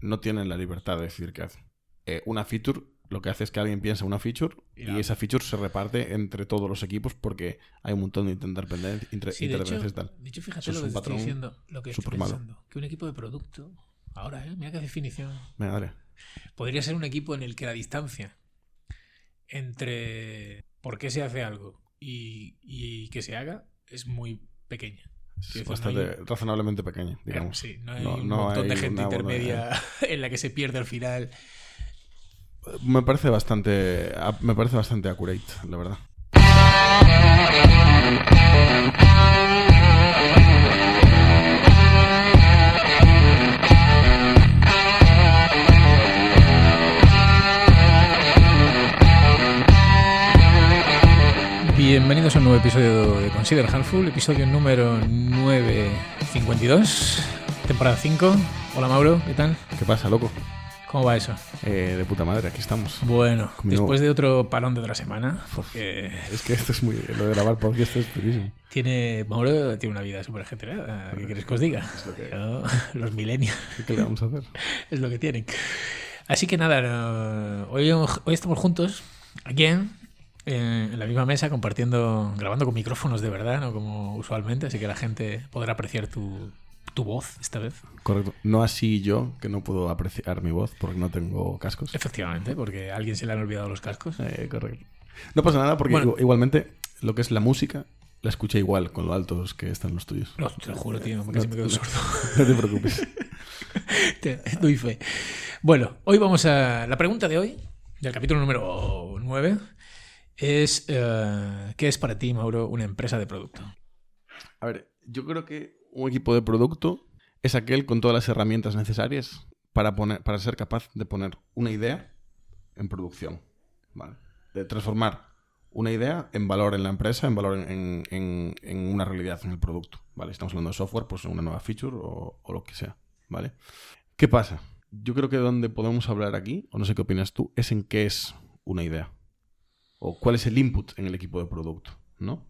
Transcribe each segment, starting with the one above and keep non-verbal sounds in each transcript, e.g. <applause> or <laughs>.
no tienen la libertad de decidir qué hacen. Eh, una feature lo que hace es que alguien piensa una feature Y esa feature se reparte entre todos los equipos porque hay un montón de interdependencias inter- Sí, y tal. de hecho, fíjate Eso lo que estoy diciendo, lo que estoy pensando. Que un equipo de producto, ahora, ¿eh? mira qué definición. Venga, dale. Podría ser un equipo en el que la distancia entre por qué se hace algo y, y que se haga es muy pequeña. Es decir, no bastante hay- razonablemente pequeña, digamos. Sí, no hay No- un montón de gente buena- intermedia <laughs> en la que se pierde al final. Me parece bastante me parece bastante accurate, la verdad. Bienvenidos a un nuevo episodio de Consider Handful, episodio número 952, temporada 5. Hola Mauro, ¿qué tal? ¿Qué pasa, loco? ¿Cómo va eso? Eh, de puta madre, aquí estamos. Bueno, después de otro parón de otra semana, porque Es que esto es muy lo de grabar podcast es durísimo. tiene Mauro tiene una vida súper ajetreada. ¿Qué quieres que os diga? lo que- Yo- los milenios ¿Qué le vamos a hacer? <laughs> es lo que tienen. Así que nada, no, hoy, hoy estamos juntos, aquí en, en la misma mesa, compartiendo, grabando con micrófonos de verdad, no como usualmente, así que la gente podrá apreciar tu, tu voz esta vez. Correcto. No así yo, que no puedo apreciar mi voz porque no tengo cascos. Efectivamente, porque a alguien se le han olvidado los cascos. Eh, correcto. No pasa nada porque Bueno. igu- igualmente lo que es la música la escuché igual con lo altos que están los tuyos. No, te lo juro, tío, casi me quedo no. sordo. <laughs> No te preocupes. <laughs> Te doy fe. Bueno, hoy vamos a. La pregunta de hoy, del capítulo número 9, es: eh, ¿qué es para ti, Mauro, una empresa de producto? A ver, yo creo que un equipo de producto es aquel con todas las herramientas necesarias para, poner, para ser capaz de poner una idea en producción. ¿vale? De transformar una idea en valor en la empresa, en valor en, en- una realidad en el producto. ¿vale? Estamos hablando de software, pues una nueva feature o, o lo que sea. ¿vale? ¿Qué pasa? Yo creo que donde podemos hablar aquí, o no sé qué opinas tú, es en qué es una idea. O cuál es el input en el equipo de producto, ¿no?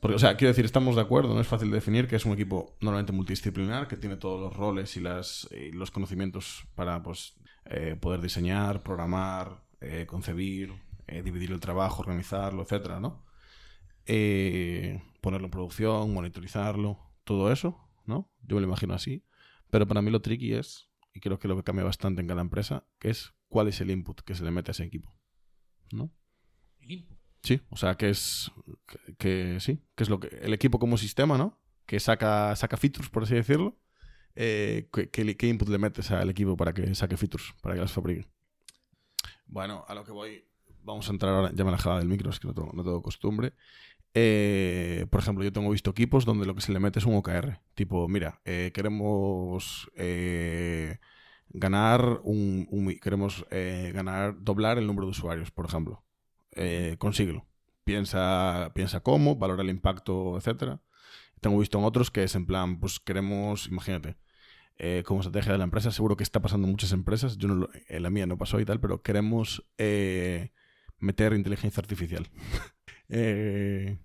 Porque, o sea, quiero decir, estamos de acuerdo, no es fácil de definir que es un equipo normalmente multidisciplinar, que tiene todos los roles y, las, y los conocimientos para pues, eh, poder diseñar, programar, eh, concebir, eh, dividir el trabajo, organizarlo, etcétera, ¿no? Ponerlo en producción, monitorizarlo, todo eso, ¿no? Yo me lo imagino así. Pero para mí lo tricky es, y creo que lo que cambia bastante en cada empresa, que es cuál es el input que se le mete a ese equipo, ¿no? Sí, o sea, que es que, sí, que es lo que el equipo como sistema, ¿no? Que saca saca features, por así decirlo. Eh, ¿qué, qué, input le metes al equipo para que saque features, para que las fabrique? Bueno, a lo que voy, vamos a entrar ahora, ya me alejaba del micro, es que no tengo, no costumbre. Eh, por ejemplo, yo tengo visto equipos donde lo que se le mete es un OKR. Tipo, mira, eh, queremos eh, ganar un, un- queremos eh, ganar, doblar el número de usuarios, por ejemplo eh, consíguelo. Piensa, piensa cómo, valora el impacto, etcétera. Tengo visto en otros que es en plan, pues queremos, imagínate, eh, como estrategia de la empresa, seguro que está pasando en muchas empresas, yo no lo- en la mía no pasó y tal, pero queremos eh, meter inteligencia artificial. <laughs> eh,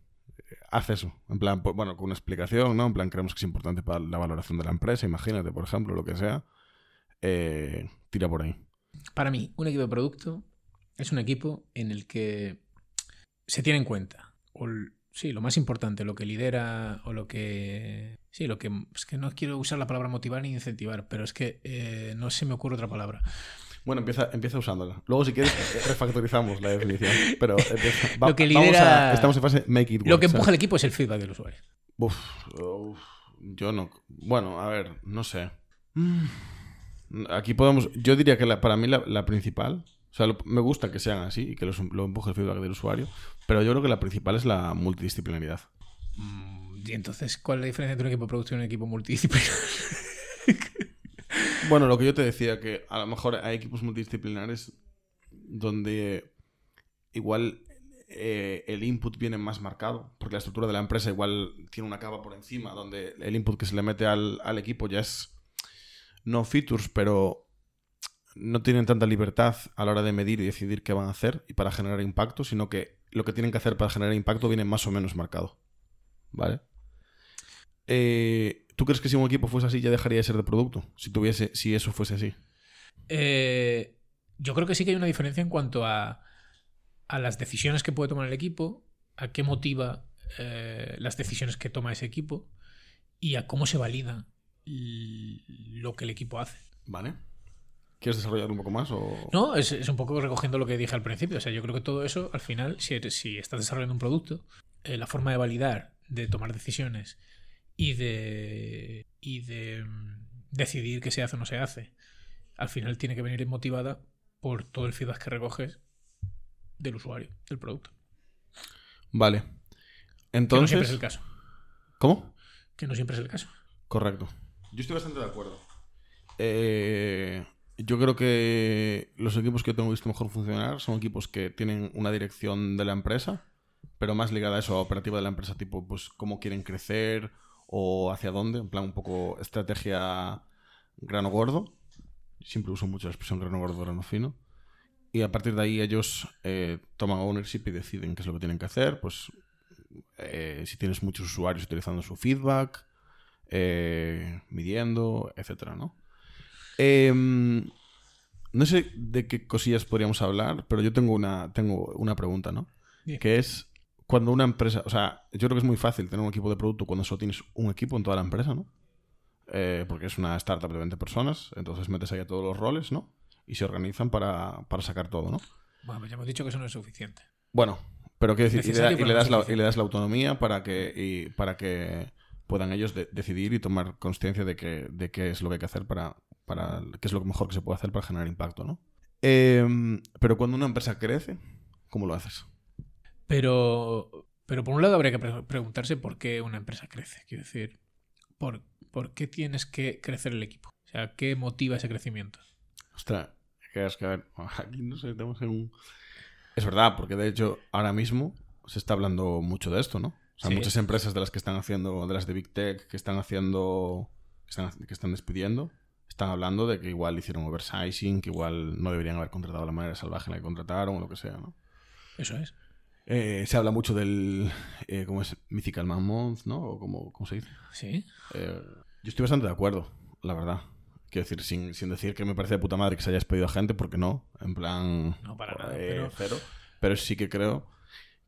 haz eso, en plan, pues, bueno, con una explicación, ¿no? En plan, creemos que es importante para la valoración de la empresa, imagínate, por ejemplo, lo que sea. Eh, tira por ahí. Para mí, un equipo de producto es un equipo en el que se tiene en cuenta, o sí, lo más importante, lo que lidera o lo que... Sí, lo que... Es que no quiero usar la palabra motivar ni incentivar, pero es que eh, no se me ocurre otra palabra. Bueno, empieza, empieza usándola. Luego, si quieres, refactorizamos la definición. Pero empieza- <laughs> va- Lo que vamos lidera- a- estamos en fase make it work. Lo que ¿sabes? empuja al equipo es el feedback del usuario. Uf, uf, yo no. Bueno, a ver, no sé. Mm. Aquí podemos. Yo diría que la- para mí la, la principal. O sea, lo- me gusta que sean así y que los- lo empuje el feedback del usuario. Pero yo creo que la principal es la multidisciplinaridad. Mm, Y entonces, ¿cuál es la diferencia entre un equipo de producto y un equipo multidisciplinar? <laughs> Bueno, lo que yo te decía, que a lo mejor hay equipos multidisciplinares donde igual eh, el input viene más marcado, porque la estructura de la empresa igual tiene una capa por encima, donde el input que se le mete al, al equipo ya es no features, pero no tienen tanta libertad a la hora de medir y decidir qué van a hacer y para generar impacto, sino que lo que tienen que hacer para generar impacto viene más o menos marcado. ¿Vale? Eh, ¿Tú crees que si un equipo fuese así ya dejaría de ser de producto? Si tuviese, si eso fuese así. Eh, yo creo que sí que hay una diferencia en cuanto a, a las decisiones que puede tomar el equipo, a qué motiva eh, las decisiones que toma ese equipo y a cómo se valida lo que el equipo hace. ¿Vale? ¿Quieres desarrollar un poco más? O... No, es, es un poco recogiendo lo que dije al principio. O sea, yo creo que todo eso, al final, si, eres- si estás desarrollando un producto, eh, la forma de validar, de tomar decisiones y de, y de mm, decidir qué se hace o no se hace, al final tiene que venir motivada por todo el feedback que recoges del usuario, del producto. Vale. Que no siempre Entonces. es el caso. ¿Cómo? Que no siempre es el caso. Correcto. Yo estoy bastante de acuerdo. Eh, yo creo que los equipos que tengo visto mejor funcionar son equipos que tienen una dirección de la empresa, pero más ligada a eso, a operativa de la empresa, tipo, pues cómo quieren crecer o hacia dónde, en plan un poco estrategia grano gordo. Siempre uso mucho la expresión grano gordo, grano fino. Y a partir de ahí ellos eh, toman ownership y deciden qué es lo que tienen que hacer. Pues eh, si tienes muchos usuarios utilizando su feedback, eh, midiendo, etcétera, ¿no? Em, no sé de qué cosillas podríamos hablar, pero yo tengo una, tengo una pregunta, ¿no? Bien. Que es cuando una empresa, o sea, yo creo que es muy fácil tener un equipo de producto cuando solo tienes un equipo en toda la empresa, ¿no? Eh, porque es una startup de 20 personas, entonces metes ahí a todos los roles, ¿no? Y se organizan para, para sacar todo, ¿no? Bueno, pues ya hemos dicho que eso no es suficiente. Bueno, pero quiero decir, y le, da- y das la, y le das la autonomía para que, y para que puedan ellos de- decidir y tomar conciencia de, que, de qué es lo que hay que hacer para, para qué es lo mejor que se puede hacer para generar impacto, ¿no? Em, pero cuando una empresa crece, ¿cómo lo haces? Pero, pero por un lado habría que pre- preguntarse por qué una empresa crece. Quiero decir, ¿por, ¿por qué tienes que crecer el equipo? O sea, ¿qué motiva ese crecimiento? Ostras, que es que a ver, <laughs> aquí no sé, estamos en un... Es verdad, porque de hecho ahora mismo se está hablando mucho de esto, ¿no? O sea, Sí. muchas empresas de las que están haciendo, de las de Big Tech, que están haciendo, que están, que están despidiendo, están hablando de que igual hicieron oversizing, que igual no deberían haber contratado de la manera salvaje en la que contrataron o lo que sea, ¿no? Eso es. Eh, se habla mucho del, eh, ¿cómo es? Mythical Man Month, ¿no? O como, ¿cómo se dice? Sí. Eh, yo estoy bastante de acuerdo, la verdad. Quiero decir, sin, sin decir que me parece de puta madre que se haya despedido a gente, porque no, en plan... No, para nada, pero- cero. Pero sí que creo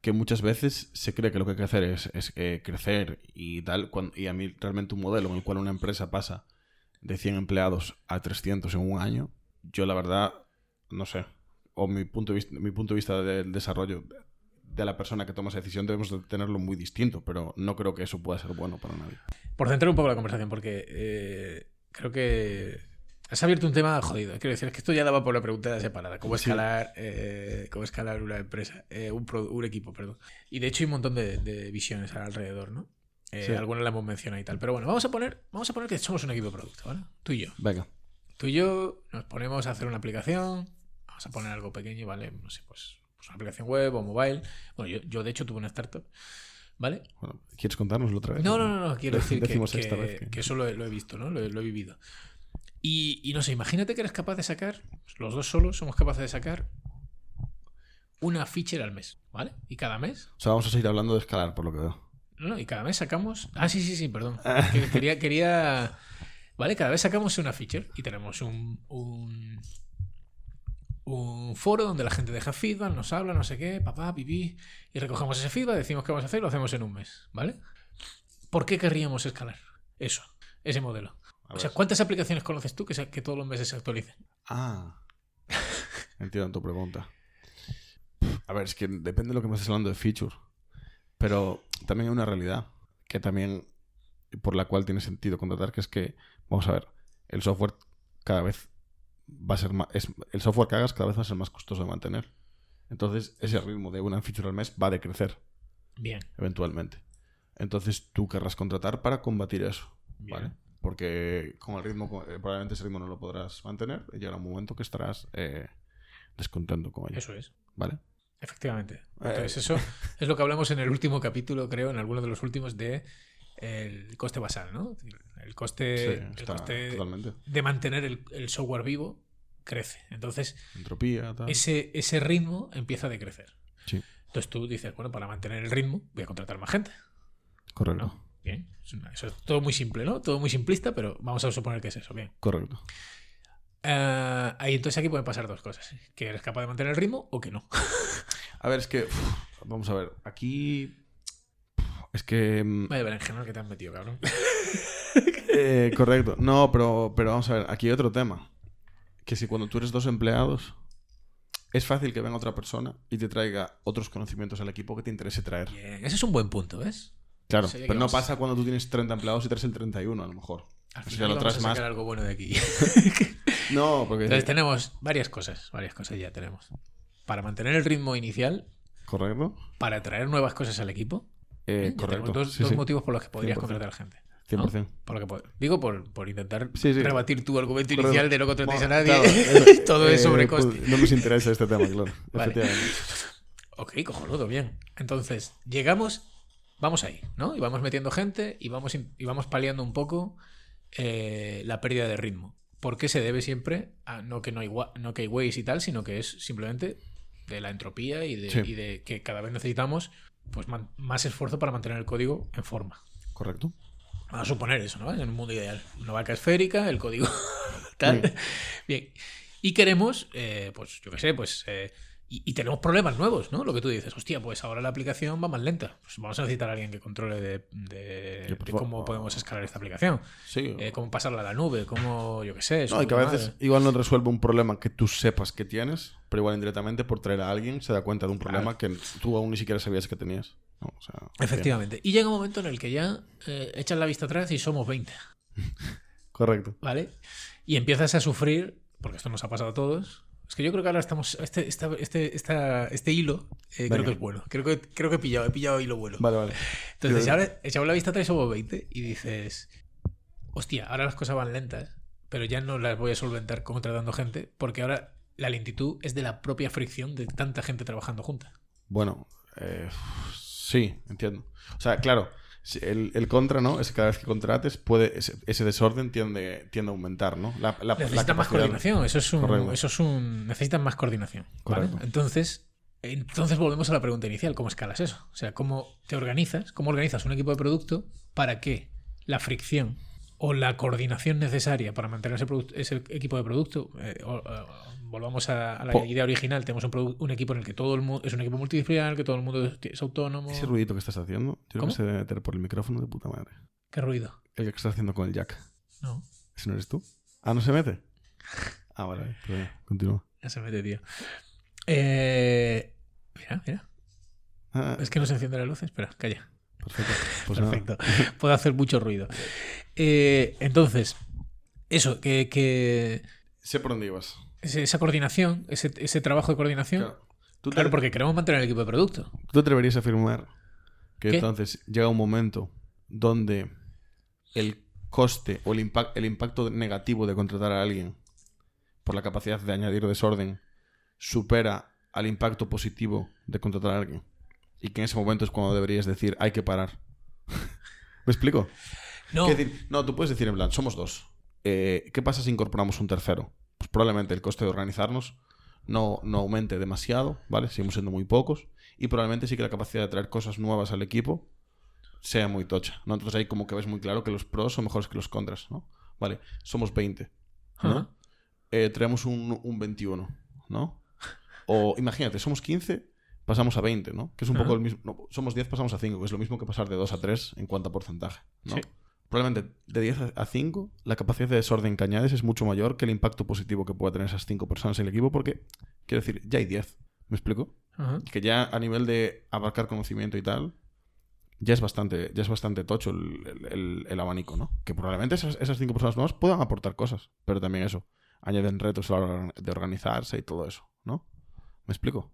que muchas veces se cree que lo que hay que hacer es, es, eh, crecer y tal, y a mí realmente un modelo en el cual una empresa pasa de 100 empleados a 300 en un año, yo la verdad, no sé, o mi punto de vista, mi punto de vista del desarrollo de la persona que toma esa decisión debemos de tenerlo muy distinto, pero no creo que eso pueda ser bueno para nadie. Por centrar un poco la conversación, porque eh, creo que has abierto un tema jodido. Quiero decir, es que esto ya daba por la pregunta separada. ¿Cómo Sí. escalar, eh, cómo escalar una empresa? Eh, un, pro- un equipo, perdón. Y de hecho hay un montón de, de visiones alrededor, ¿no? Eh, Sí. Algunas las hemos mencionado y tal. Pero bueno, vamos a poner, vamos a poner que somos un equipo de producto, ¿vale? Tú y yo. Venga. Tú y yo nos ponemos a hacer una aplicación. Vamos a poner algo pequeño, ¿vale? No sé, pues, pues una aplicación web o mobile. Bueno, yo, yo de hecho tuve una startup, ¿vale? Bueno, ¿Quieres contárnoslo otra vez? No, no, no, no, quiero <laughs> decir que, Decimos que- esta vez que- que eso lo he, lo he visto, ¿no? Lo, he- lo he vivido. Y, y no sé, imagínate que eres capaz de sacar, los dos solos somos capaces de sacar una feature al mes, ¿vale? Y cada mes, O sea, vamos a seguir hablando de escalar, por lo que veo. No, y cada mes sacamos. Ah, sí, sí, sí, perdón. Que- Quería, quería. Vale, cada vez sacamos una feature y tenemos un, un, un foro donde la gente deja feedback, nos habla, no sé qué, papá, pipí, y recogemos ese feedback, decimos qué vamos a hacer y lo hacemos en un mes, ¿vale? ¿Por qué querríamos escalar eso, ese modelo? O sea. ¿cuántas aplicaciones conoces tú que, se- que todos los meses se actualicen? Ah. <laughs> Entiendo tu pregunta. A ver, es que depende de lo que me estés hablando de feature. Pero también hay una realidad que también por la cual tiene sentido contratar, que es que, vamos a ver, el software cada vez va a ser más... Es, el software que hagas cada vez va a ser más costoso de mantener. Entonces, ese ritmo de una feature al mes va a decrecer, Bien, eventualmente. Entonces, tú querrás contratar para combatir eso. bien. ¿vale? Porque con el ritmo, eh, probablemente ese ritmo no lo podrás mantener y llegará un momento que estarás eh, descontento con ello. Eso es. ¿Vale? Efectivamente. Eh. Entonces, eso <laughs> es lo que hablamos en el último capítulo, creo, en alguno de los últimos, de el coste basal, ¿no? El coste, Sí, el está coste totalmente. de mantener el, el software vivo crece. Entonces, Entropía, tal. ese, ese ritmo empieza a decrecer. Sí, Entonces tú dices, bueno, para mantener el ritmo voy a contratar más gente. correcto. ¿no? Bien, eso es todo muy simple, ¿no? Todo muy simplista, pero vamos a suponer que es eso. Bien. Correcto. Eh, ahí entonces aquí pueden pasar dos cosas. Que eres capaz de mantener el ritmo o que no. <laughs> A ver, es que. uf, vamos a ver. Aquí. Es que. mm, Vaya berenjena que te han metido, cabrón. <laughs> eh, correcto. No, pero, pero vamos a ver. Aquí hay otro tema. Que si cuando tú eres dos empleados. Es fácil que venga otra persona y te traiga otros conocimientos al equipo que te interese traer. Bien, ese es un buen punto, ¿ves? Claro, pero no vamos- pasa cuando tú tienes 30 empleados y traes el 31, a lo mejor. Al O sea, final lo vamos traes más. algo bueno de aquí. <laughs> No, porque. Entonces tenemos varias cosas, varias cosas ya tenemos. Para mantener el ritmo inicial, Correcto. para traer nuevas cosas al equipo. Eh, correcto. tenemos dos, Sí, dos sí. motivos por los que podrías 100%. contratar gente. 100%. Por lo que digo por, por intentar Sí, rebatir tu argumento Correcto. inicial de no contratéis a nadie. Claro, <laughs> eso- Todo es eh, sobre pues, coste. no nos interesa este tema, claro. <laughs> Vale. Efectivamente. Ok, cojonudo, bien. Entonces, llegamos, vamos ahí, ¿no? Y vamos metiendo gente y vamos, y vamos paliando un poco eh, la pérdida de ritmo. ¿Por qué se debe siempre a no que no hay, no que hay ways y tal, sino que es simplemente de la entropía y de, Sí. y de que cada vez necesitamos pues más esfuerzo para mantener el código en forma. Correcto. Vamos a suponer eso, ¿no? En un mundo ideal. Una vaca esférica, el código <laughs> tal. Bien. Bien. Y queremos, eh, pues yo qué sé, pues... eh, y, y tenemos problemas nuevos, ¿no? Lo que tú dices, hostia, pues ahora la aplicación va más lenta. Pues vamos a necesitar a alguien que controle de, cómo podemos escalar esta aplicación. Sí. Eh, cómo pasarla a la nube, cómo, yo qué sé. No, y que a veces madre. igual no resuelve un problema que tú sepas que tienes, pero igual indirectamente por traer a alguien se da cuenta de un problema que tú aún ni siquiera sabías que tenías. No, o sea, Efectivamente. Y llega un momento en el que ya eh, echas la vista atrás y somos 20. bien. <laughs> Correcto. ¿vale? Y empiezas a sufrir, porque esto nos ha pasado a todos. Es que yo creo que ahora estamos. Este, esta- este, esta- este hilo eh, creo que es bueno. Creo que, creo que he pillado, he pillado hilo bueno. Vale, vale. Entonces, ahora echamos la vista atrás somos 20 y dices, hostia, ahora las cosas van lentas, pero ya no las voy a solventar contratando gente, porque ahora la lentitud es de la propia fricción de tanta gente trabajando junta. Bueno, eh, sí, entiendo. O sea, claro, el, el contra, ¿no? Es que cada vez que contrates, puede, ese, ese desorden tiende, tiende a aumentar, ¿no? La, la, la Necesitan más coordinación, eso es un, Correcto. eso es un necesitan más coordinación. Entonces, entonces volvemos a la pregunta inicial, ¿cómo escalas eso? O sea, ¿cómo te organizas? ¿Cómo organizas un equipo de producto para que la fricción o la coordinación necesaria para mantener ese, ese equipo de producto, eh, o- o- volvamos a, a la Po- idea original, tenemos un, un equipo en el que todo el mundo es un equipo multidisciplinar, que todo el mundo es, es autónomo. Ese ruidito que estás haciendo, yo que se debe meter por el micrófono de puta madre. ¿Qué ruido? El que estás haciendo con el jack. No, ¿Ese no eres tú? Ah, ¿no se mete? <laughs> Ah, vale, vale. Pues continúa. ya se mete, tío. Eh, mira, mira. Ah, Es que no se enciende la luz. Espera, calla. perfecto. Pues. Perfecto. Puede hacer mucho ruido. Eh, entonces, eso, que, que Sé por dónde ibas. esa coordinación, ese, ese trabajo de coordinación, Claro. ¿Tú, te, claro, porque queremos mantener el equipo de producto. tú atreverías a afirmar que ¿Qué? entonces llega un momento donde el coste o el, impact, el impacto negativo de contratar a alguien por la capacidad de añadir desorden supera al impacto positivo de contratar a alguien. Y que en ese momento es cuando deberías decir, hay que parar. <laughs> ¿Me explico? No, decir, no, tú puedes decir en plan, somos dos. Eh, ¿Qué pasa si incorporamos un tercero? Pues probablemente el coste de organizarnos no, no aumente demasiado, ¿vale? Seguimos siendo muy pocos. Y probablemente sí que la capacidad de traer cosas nuevas al equipo sea muy tocha, ¿no? Entonces ahí como que ves muy claro que los pros son mejores que los contras, ¿no? Vale, somos 20, ¿no? Eh, traemos un, un 21, ¿no? O imagínate, somos 15, pasamos a 20, ¿no? Que es un poco el mismo... no, somos 10, pasamos a 5, que es lo mismo que pasar de 2 a 3 en cuanto a porcentaje, ¿no? Sí. Probablemente de 10 a 5, la capacidad de desorden que añades es mucho mayor que el impacto positivo que pueda tener esas 5 personas en el equipo, porque, quiero decir, ya hay 10. ¿Me explico? Ajá. Que ya a nivel de abarcar conocimiento y tal, ya es bastante, ya es bastante tocho el, el- el- el abanico, ¿no? Que probablemente esas, esas cinco personas nuevas puedan aportar cosas, pero también eso, añaden retos a la hora de organizarse y todo eso, ¿no? ¿Me explico?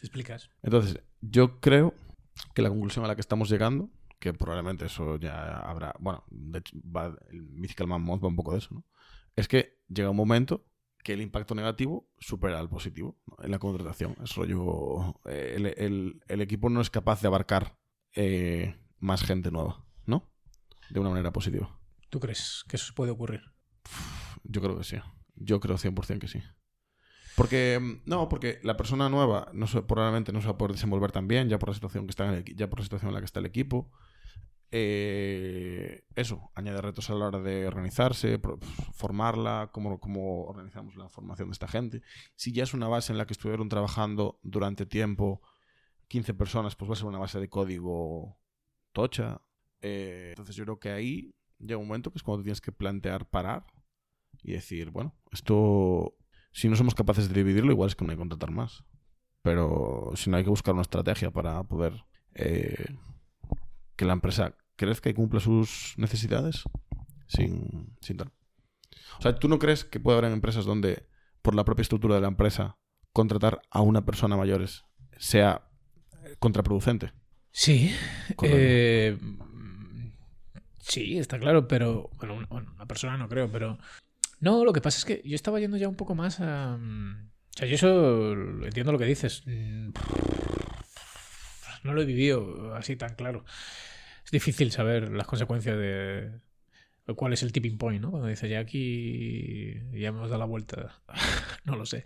Te explicas. Entonces, yo creo que la conclusión a la que estamos llegando, que probablemente eso ya habrá, bueno, de hecho, va, el Mythical Man Month va un poco de eso, ¿no? Es que llega un momento que el impacto negativo supera al positivo ¿no? en la contratación. Es rollo, eh, el, el- el equipo no es capaz de abarcar eh, más gente nueva, ¿no? De una manera positiva. ¿Tú crees que eso puede ocurrir? Yo creo que sí. Yo creo 100% que sí. Porque, mm, no, porque la persona nueva no se, probablemente no se va a poder desenvolver tan bien, ya por la situación que está en el ya por la situación en la que está el equipo. Eh, eso, añade retos a la hora de organizarse, formarla, cómo, cómo organizamos la formación de esta gente. Si ya es una base en la que estuvieron trabajando durante tiempo 15 personas, pues va a ser una base de código tocha. Eh, entonces yo creo que ahí llega un momento que es cuando tienes que plantear parar y decir, bueno, esto, si no somos capaces de dividirlo, igual es que no hay que contratar más. Pero si no hay que buscar una estrategia para poder eh, que la empresa crezca y cumpla sus necesidades sin, sin tal. O sea, ¿tú no crees que puede haber empresas donde, por la propia estructura de la empresa, contratar a una persona mayores sea contraproducente? Sí. Eh, sí, está claro, pero. Bueno, una, persona no creo, pero. No, lo que pasa es que yo estaba yendo ya un poco más a. O sea, yo eso entiendo lo que dices. No lo he vivido así tan claro es difícil saber las consecuencias de cuál es el tipping point, ¿no? Cuando dice ya aquí ya hemos dado la vuelta, <laughs> no lo sé.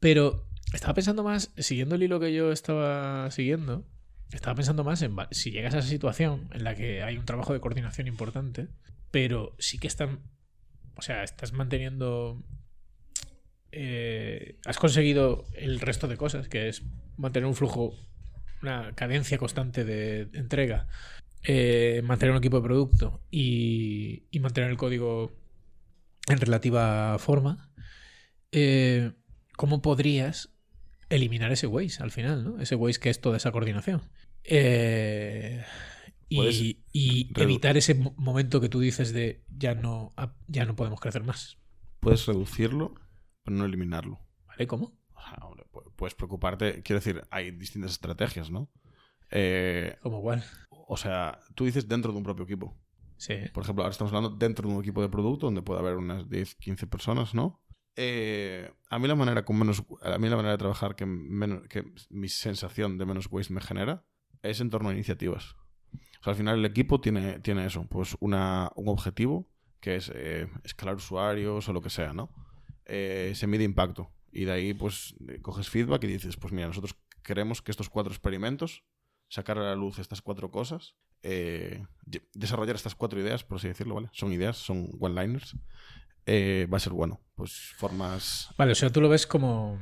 Pero estaba pensando más, siguiendo el hilo que yo estaba siguiendo, estaba pensando más en si llegas a esa situación en la que hay un trabajo de coordinación importante, pero sí que están, o sea, estás manteniendo, eh, has conseguido el resto de cosas, que es mantener un flujo una cadencia constante de entrega, eh, mantener un equipo de producto y, mantener el código en relativa forma, eh, ¿cómo podrías eliminar ese waste al final? ¿no? Ese waste que es toda esa coordinación. Eh, y, evitar ese momento que tú dices de ya no, ya no podemos crecer más. Puedes reducirlo, pero no eliminarlo. ¿Vale? ¿Cómo? puedes preocuparte. Quiero decir, hay distintas estrategias, ¿no? Eh, ¿Cómo cuál? O sea, tú dices dentro de un propio equipo. Sí. Por ejemplo, ahora estamos hablando dentro de un equipo de producto donde puede haber unas 10, 15 personas, ¿no? Eh, a mí la manera con menos a mí la manera de trabajar que menos que mi sensación de menos waste me genera es en torno a iniciativas. O al final el equipo tiene, tiene eso, pues una, un objetivo que es eh, escalar usuarios o lo que sea, ¿no? se mide impacto. Y de ahí, pues, coges feedback y dices, pues mira, nosotros queremos que estos cuatro experimentos, sacar a la luz estas cuatro cosas, eh, desarrollar estas cuatro ideas, por así decirlo, ¿vale? Son ideas, son one-liners. Eh, va a ser bueno. Pues formas. Vale, o sea, tú lo ves como.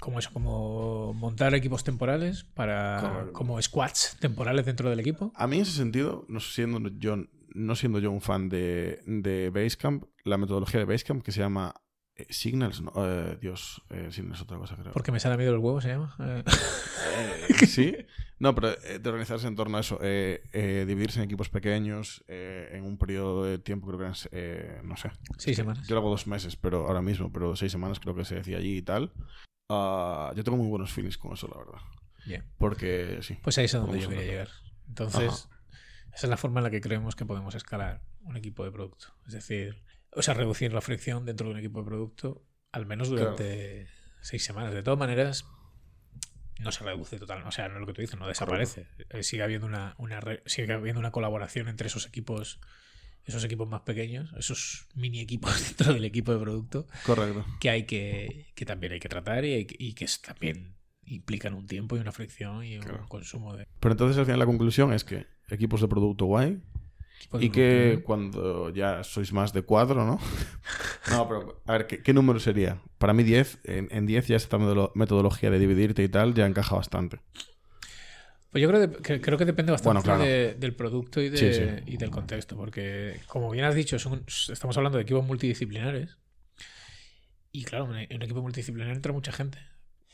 Como eso, como montar equipos temporales para. como squads temporales dentro del equipo. A mí, en ese sentido, no siendo yo, no siendo yo un fan de, de Basecamp, la metodología de Basecamp, que se llama eh, Signals, no, eh, Dios, eh, Signals es otra cosa, creo. Porque me sale a miedo el huevo, se llama. <laughs> sí, no, pero de organizarse en torno a eso, dividirse en equipos pequeños, en un periodo de tiempo, creo que eran, no sé. Seis semanas. Yo lo hago dos meses, pero ahora mismo, pero seis semanas creo que se decía allí y tal. Ah, yo tengo muy buenos feelings con eso, la verdad. Bien. Porque sí. Pues ahí es a donde yo quería llegar. Entonces, esa es la forma en la que creemos que podemos escalar un equipo de producto. Es decir, o sea, reducir la fricción dentro de un equipo de producto, al menos durante seis semanas. De todas maneras, no se reduce totalmente. O sea, no es lo que tú dices, no desaparece. Eh, sigue habiendo una, una sigue habiendo una colaboración entre esos equipos, esos equipos más pequeños, esos mini equipos <laughs> dentro del equipo de producto. Correcto. Que hay que, que también hay que tratar y, y que también implican un tiempo y una fricción y un consumo de. Pero entonces al final la conclusión es que equipos de producto guay, y que cuando ya sois más de cuadro, ¿no? <laughs> no, pero a ver, ¿qué, número sería? Para mí 10, en, 10 ya esta metodología de dividirte y tal ya encaja bastante. Pues yo creo que, creo que depende bastante del producto y, y, del contexto, porque como bien has dicho, estamos hablando de equipos multidisciplinares. Y claro, en un equipo multidisciplinar entra mucha gente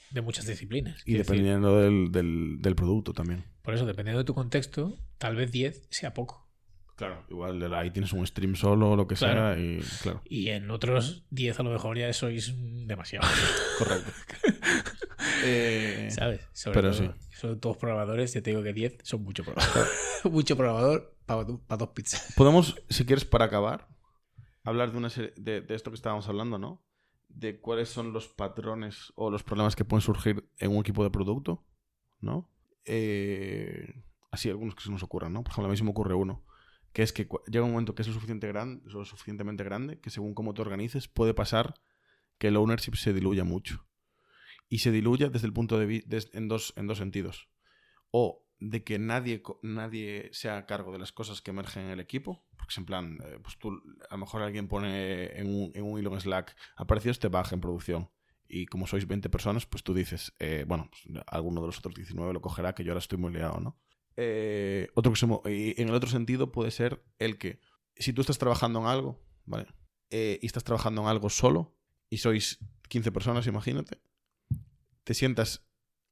de muchas disciplinas. Y dependiendo del, del, del, producto también. Por eso, dependiendo de tu contexto, tal vez 10 sea poco. Claro, igual ahí tienes un stream solo o lo que sea y claro. Y en otros 10 a lo mejor ya sois demasiado. <laughs> Correcto. <laughs> eh, ¿Sabes? Sobre pero todo, sí. Son todos programadores, ya te digo que 10 son mucho programador. <laughs> mucho programador para, dos pizzas. Podemos, si quieres, para acabar, hablar de, una serie, de, de esto que estábamos hablando, ¿no? De cuáles son los patrones o los problemas que pueden surgir en un equipo de producto, ¿no? Eh, así, algunos que se nos ocurran, ¿no? Por ejemplo, a mí se me ocurre uno que es que llega un momento que es lo, suficiente grande, lo suficientemente grande que según cómo te organices puede pasar que el ownership se diluya mucho. Y se diluya desde el punto de vista en, dos, en dos sentidos. O de que nadie, nadie sea cargo de las cosas que emergen en el equipo. Porque en plan, eh, pues a lo mejor alguien pone en un, en un hilo en Slack, apareció este bug en producción. Y como sois 20 personas, pues tú dices, eh, bueno, pues, alguno de los otros 19 lo cogerá, que yo ahora estoy muy liado, ¿no? Eh, otro que se y en el otro sentido puede ser el que, si tú estás trabajando en algo, ¿vale? Y estás trabajando en algo solo, y sois 15 personas, imagínate, te sientas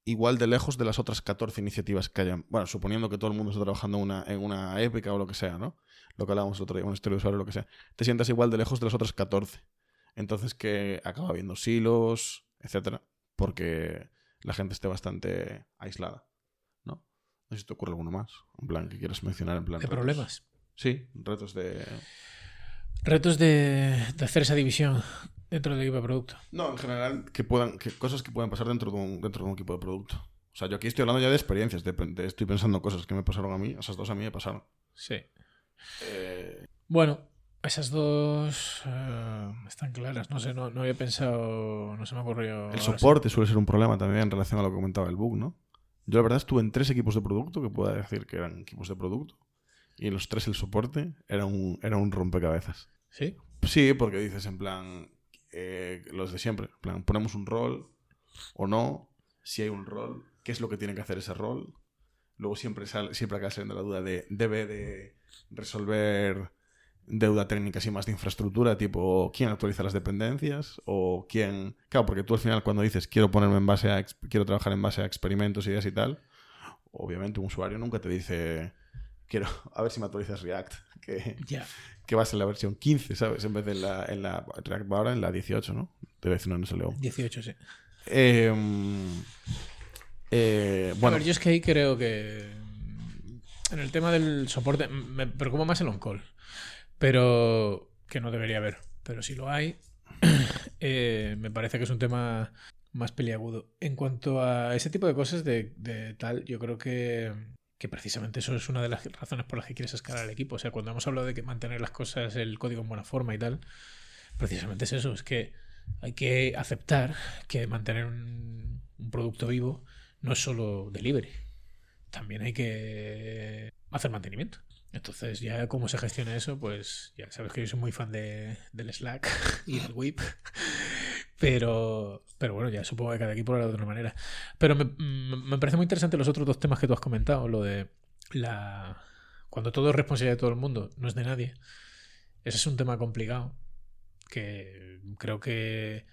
igual de lejos de las otras 14 iniciativas que hayan. Bueno, suponiendo que todo el mundo está trabajando en una, en una épica o lo que sea, ¿no? Lo que hablábamos el otro día, una historia de usuario o lo que sea. Te sientas igual de lejos de las otras 14. Entonces que acaba habiendo silos, etcétera, porque la gente esté bastante aislada, ¿no? No sé si te ocurre alguno más, en plan, que quieras mencionar en plan. De retos. problemas. Sí, retos de... Retos de, de hacer esa división dentro del equipo de producto. No, en general, que puedan, que cosas que puedan pasar dentro de, un, dentro de un equipo de producto. O sea, yo aquí estoy hablando ya de experiencias, de, de- estoy pensando cosas que me pasaron a mí, esas dos a mí me pasaron. Sí. Eh, Bueno, esas dos eh, están claras. No sé, no, no había pensado, no se me ocurrió. el ahora soporte suele ser un problema también en relación a lo que comentaba el bug, ¿no? Yo la verdad estuve en tres equipos de producto, que puedo decir que eran equipos de producto, y en los tres el soporte era un, era un rompecabezas. Sí. Sí, porque dices en plan, eh, los de siempre, plan, ponemos un rol o no, si hay un rol, qué es lo que tiene que hacer ese rol. Luego siempre, sale, siempre acaba saliendo la duda de, debe de resolver deuda técnica así más de infraestructura, tipo, ¿quién actualiza las dependencias? O quién... Claro, porque tú al final cuando dices, quiero ponerme en base a, quiero trabajar en base a experimentos, ideas y tal, obviamente un usuario nunca te dice, quiero, <laughs> a ver si me actualizas React, <laughs> que Ya. que va a ser la versión 15, ¿sabes? En vez de en la, en la React va ahora en la 18, ¿no? Debe decir una SLO. 18, sí. Eh, eh, Bueno, a ver, yo es que ahí creo que en el tema del soporte me preocupa más el on-call, pero que no debería haber, pero si lo hay, <clears throat> eh, me parece que es un tema más peliagudo. En cuanto a ese tipo de cosas de, de tal, yo creo que, que precisamente eso es una de las razones por las que quieres escalar el equipo. O sea, cuando hemos hablado de que mantener las cosas, el código en buena forma y tal, precisamente es eso, es que hay que aceptar que mantener un, producto vivo no es solo delivery, también hay que hacer mantenimiento. Entonces, ya cómo se gestiona eso, pues ya sabes que yo soy muy fan de, del Slack y del Whip. Pero, pero bueno, ya supongo que cada equipo lo hará de otra manera. Pero me, me parece muy interesante los otros dos temas que tú has comentado, lo de la cuando todo es responsabilidad de todo el mundo, no es de nadie. Ese es un tema complicado que creo que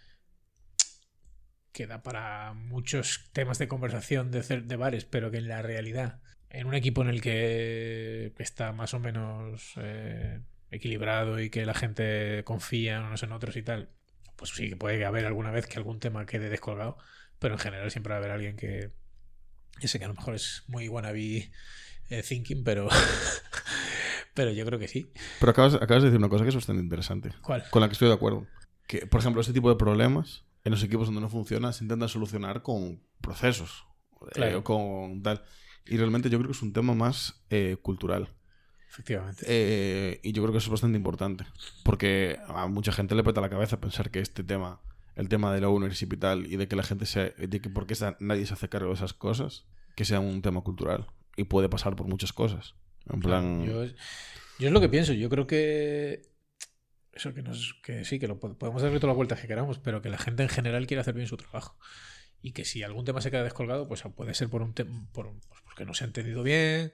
que da para muchos temas de conversación de, de bares, pero que en la realidad, en un equipo en el que está más o menos eh, equilibrado y que la gente confía unos en otros y tal, pues sí que puede haber alguna vez que algún tema quede descolgado, pero en general siempre va a haber alguien que, yo sé que a lo mejor es muy wannabe eh, thinking, pero, <laughs> pero yo creo que sí. pero acabas, acabas de decir una cosa que es bastante interesante, ¿Cuál? con la que estoy de acuerdo. Que, por ejemplo, este tipo de problemas en los equipos donde no funciona se intentan solucionar con procesos, eh, o con tal. Y realmente yo creo que es un tema más eh, cultural. Efectivamente. Eh, y yo creo que eso es bastante importante. Porque a mucha gente le peta la cabeza pensar que este tema, el tema de la ownership y tal, y de que la gente se. de que porque nadie se hace cargo de esas cosas, que sea un tema cultural. Y puede pasar por muchas cosas. En plan. Yo, es- yo es lo que pienso. Yo creo que. Eso que nos. que sí, que lo pod- podemos darle todas las vueltas que queramos, pero que la gente en general quiere hacer bien su trabajo. Y que si algún tema se queda descolgado, pues puede ser por un por, un- pues porque no se ha entendido bien,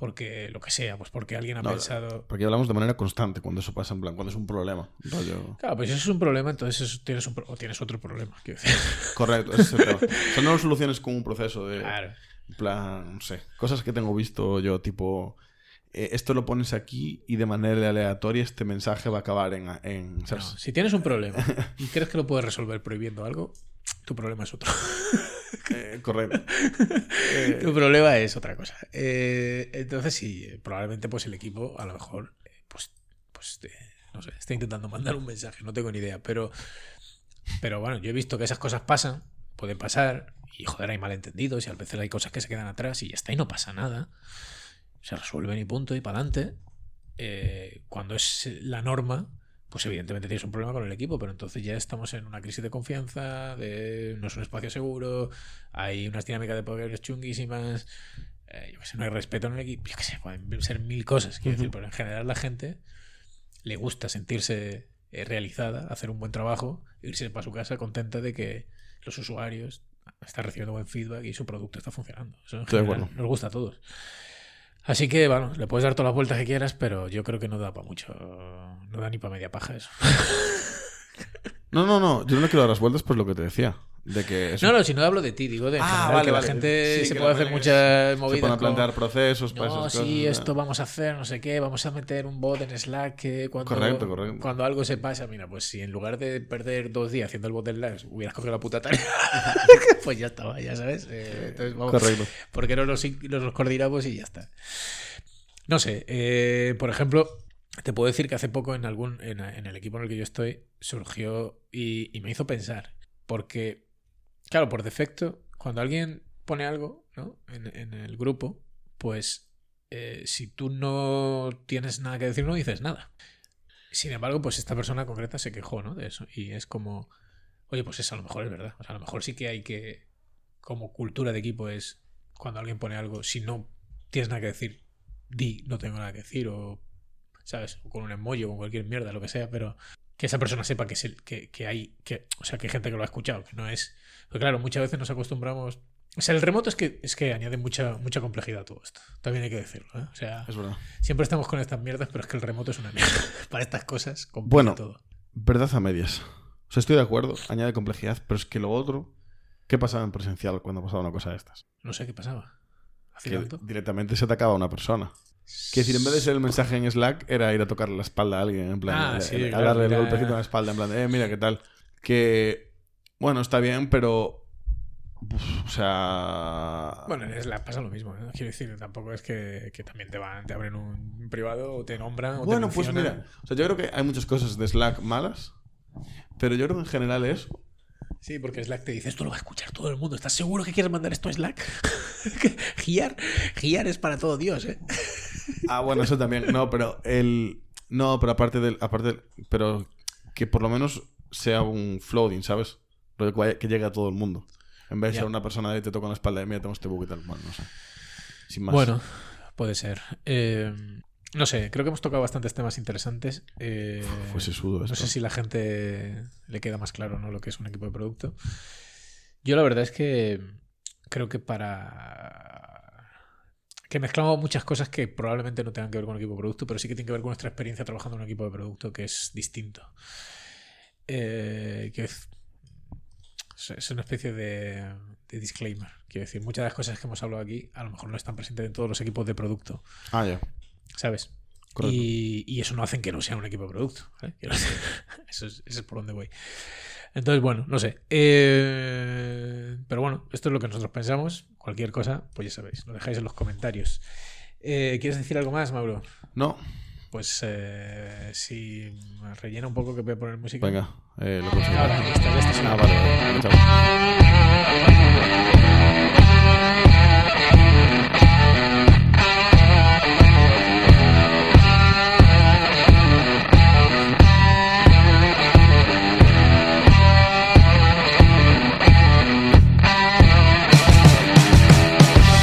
porque lo que sea, pues porque alguien ha No, pensado. Porque hablamos de manera constante cuando eso pasa, en plan, cuando es un problema. rollo- Claro, pues si eso es un problema, entonces eso tienes, un pro- o tienes otro problema. quiero decir. <laughs> Correcto, ese es el tema. O sea, no lo soluciones con un proceso de. Claro. En plan, no sé. Cosas que tengo visto yo, tipo. eh, esto lo pones aquí y de manera aleatoria este mensaje va a acabar en. en. No, si tienes un problema <laughs> y crees que lo puedes resolver prohibiendo algo, tu problema es otro. <laughs> <laughs> Eh, correcto. Eh, Tu problema es otra cosa. Eh, entonces sí, eh, probablemente pues el equipo a lo mejor eh, pues, pues eh, no sé, está intentando mandar un mensaje, no tengo ni idea, pero pero bueno, yo he visto que esas cosas pasan, pueden pasar y joder, hay malentendidos y a veces hay cosas que se quedan atrás y ya está y no pasa nada. Se resuelven y punto y para adelante. cuando es la norma, pues evidentemente tienes un problema con el equipo, pero entonces ya estamos en una crisis de confianza, de no es un espacio seguro, hay unas dinámicas de poderes chunguísimas, eh, yo que sé, no hay respeto en el equipo, yo que sé, pueden ser mil cosas, quiero decir, pero en general la gente le gusta sentirse eh, realizada, hacer un buen trabajo, irse para su casa contenta de que los usuarios están recibiendo buen feedback y su producto está funcionando. Eso en acuerdo. nos gusta a todos. Así que, bueno, le puedes dar todas las vueltas que quieras, pero yo creo que no da para mucho. No da ni para media paja eso. <laughs> No, no, no. Yo no le quiero dar las vueltas, pues lo que te decía. De que eso- No, no, si no hablo de ti, digo de Ah, general, vale, que vale. la gente Sí, se puede hacer muchas se movidas. a con- plantear procesos para No, sí, cosas. esto vamos a hacer, no sé qué, vamos a meter un bot en Slack que cuando, Correcto, correcto. cuando algo se pasa, mira, pues si en lugar de perder dos días haciendo el bot en Slack hubieras cogido la puta tarea, <laughs> <laughs> pues ya estaba, ya sabes. Eh, entonces, vamos, Correcto. ¿por qué no los, los coordinamos y ya está? No sé, eh, por ejemplo, te puedo decir que hace poco en algún en, en el equipo en el que yo estoy surgió y, y me hizo pensar, porque, claro, por defecto, cuando alguien pone algo ¿no? en, el grupo, pues eh, si tú no tienes nada que decir, no dices nada. Sin embargo, pues esta persona concreta se quejó ¿no? de eso y es como, oye, pues eso a lo mejor es verdad. O sea, a lo mejor sí que hay que, como cultura de equipo es cuando alguien pone algo, si no tienes nada que decir, di, no tengo nada que decir, o, ¿sabes? Con un emoji o con cualquier mierda, lo que sea, pero que esa persona sepa que, se- que, que hay, que, o sea, que hay gente que lo ha escuchado, que no es... Porque claro, muchas veces nos acostumbramos... O sea, el remoto es que, es que añade mucha, mucha complejidad a todo esto. También hay que decirlo, ¿eh? O sea, Es verdad. siempre estamos con estas mierdas, pero es que el remoto es una mierda. <laughs> Para estas cosas, Bueno. todo. Verdad a medias. O sea, estoy de acuerdo. Añade complejidad, pero es que lo otro. ¿Qué pasaba en presencial cuando pasaba una cosa de estas? No sé qué pasaba. ¿Hace Que directamente se atacaba a una persona. Que decir, en vez de ser el mensaje en Slack, era ir a tocarle la espalda a alguien, en plan, Ah, eh, sí, eh, a claro, darle el mira. golpecito en la espalda, en plan, eh, mira, ¿qué tal? Que, bueno, está bien, pero, uf, o sea... Bueno, en Slack pasa lo mismo, ¿no? Quiero decir, tampoco es que, que también te van, te abren un privado o te nombran o Bueno, te pues mira, o sea, yo creo que hay muchas cosas de Slack malas, pero yo creo que en general es... Sí, porque Slack te dice, esto lo va a escuchar todo el mundo. ¿Estás seguro que quieres mandar esto a Slack? <laughs> Giar, Giar es para todo Dios, ¿eh? Ah, bueno, eso también, no, pero el... No, pero aparte del... Aparte del- pero que por lo menos sea un floating, ¿sabes? Pero que, llegue a todo el mundo. En vez de ser una persona de te toca en la espalda de mira, tengo este bug y tal. Bueno, no sé. Sin más. Bueno, puede ser. Eh, no sé, creo que hemos tocado bastantes temas interesantes. Eh, Pues se sudo no sé si la gente le queda más claro ¿no? lo que es un equipo de producto. Yo la verdad es que creo que para... Que mezclamos muchas cosas que probablemente no tengan que ver con el equipo de producto, pero sí que tienen que ver con nuestra experiencia trabajando en un equipo de producto que es distinto. Eh, que es, es una especie de, de disclaimer. Quiero decir, muchas de las cosas que hemos hablado aquí a lo mejor no están presentes en todos los equipos de producto, Ah, ya. ¿sabes? Y, y eso no hace que no sea un equipo de producto. <laughs> Eso es, eso es por donde voy. Entonces, bueno, no sé. Eh, pero bueno, esto es lo que nosotros pensamos. Cualquier cosa, pues ya sabéis, lo dejáis en los comentarios. Eh, ¿Quieres decir algo más, Mauro? No. Pues eh, si rellena un poco que voy a poner música. Venga, eh, lo consigo. Ahora. Ah, vale, vale. Chao.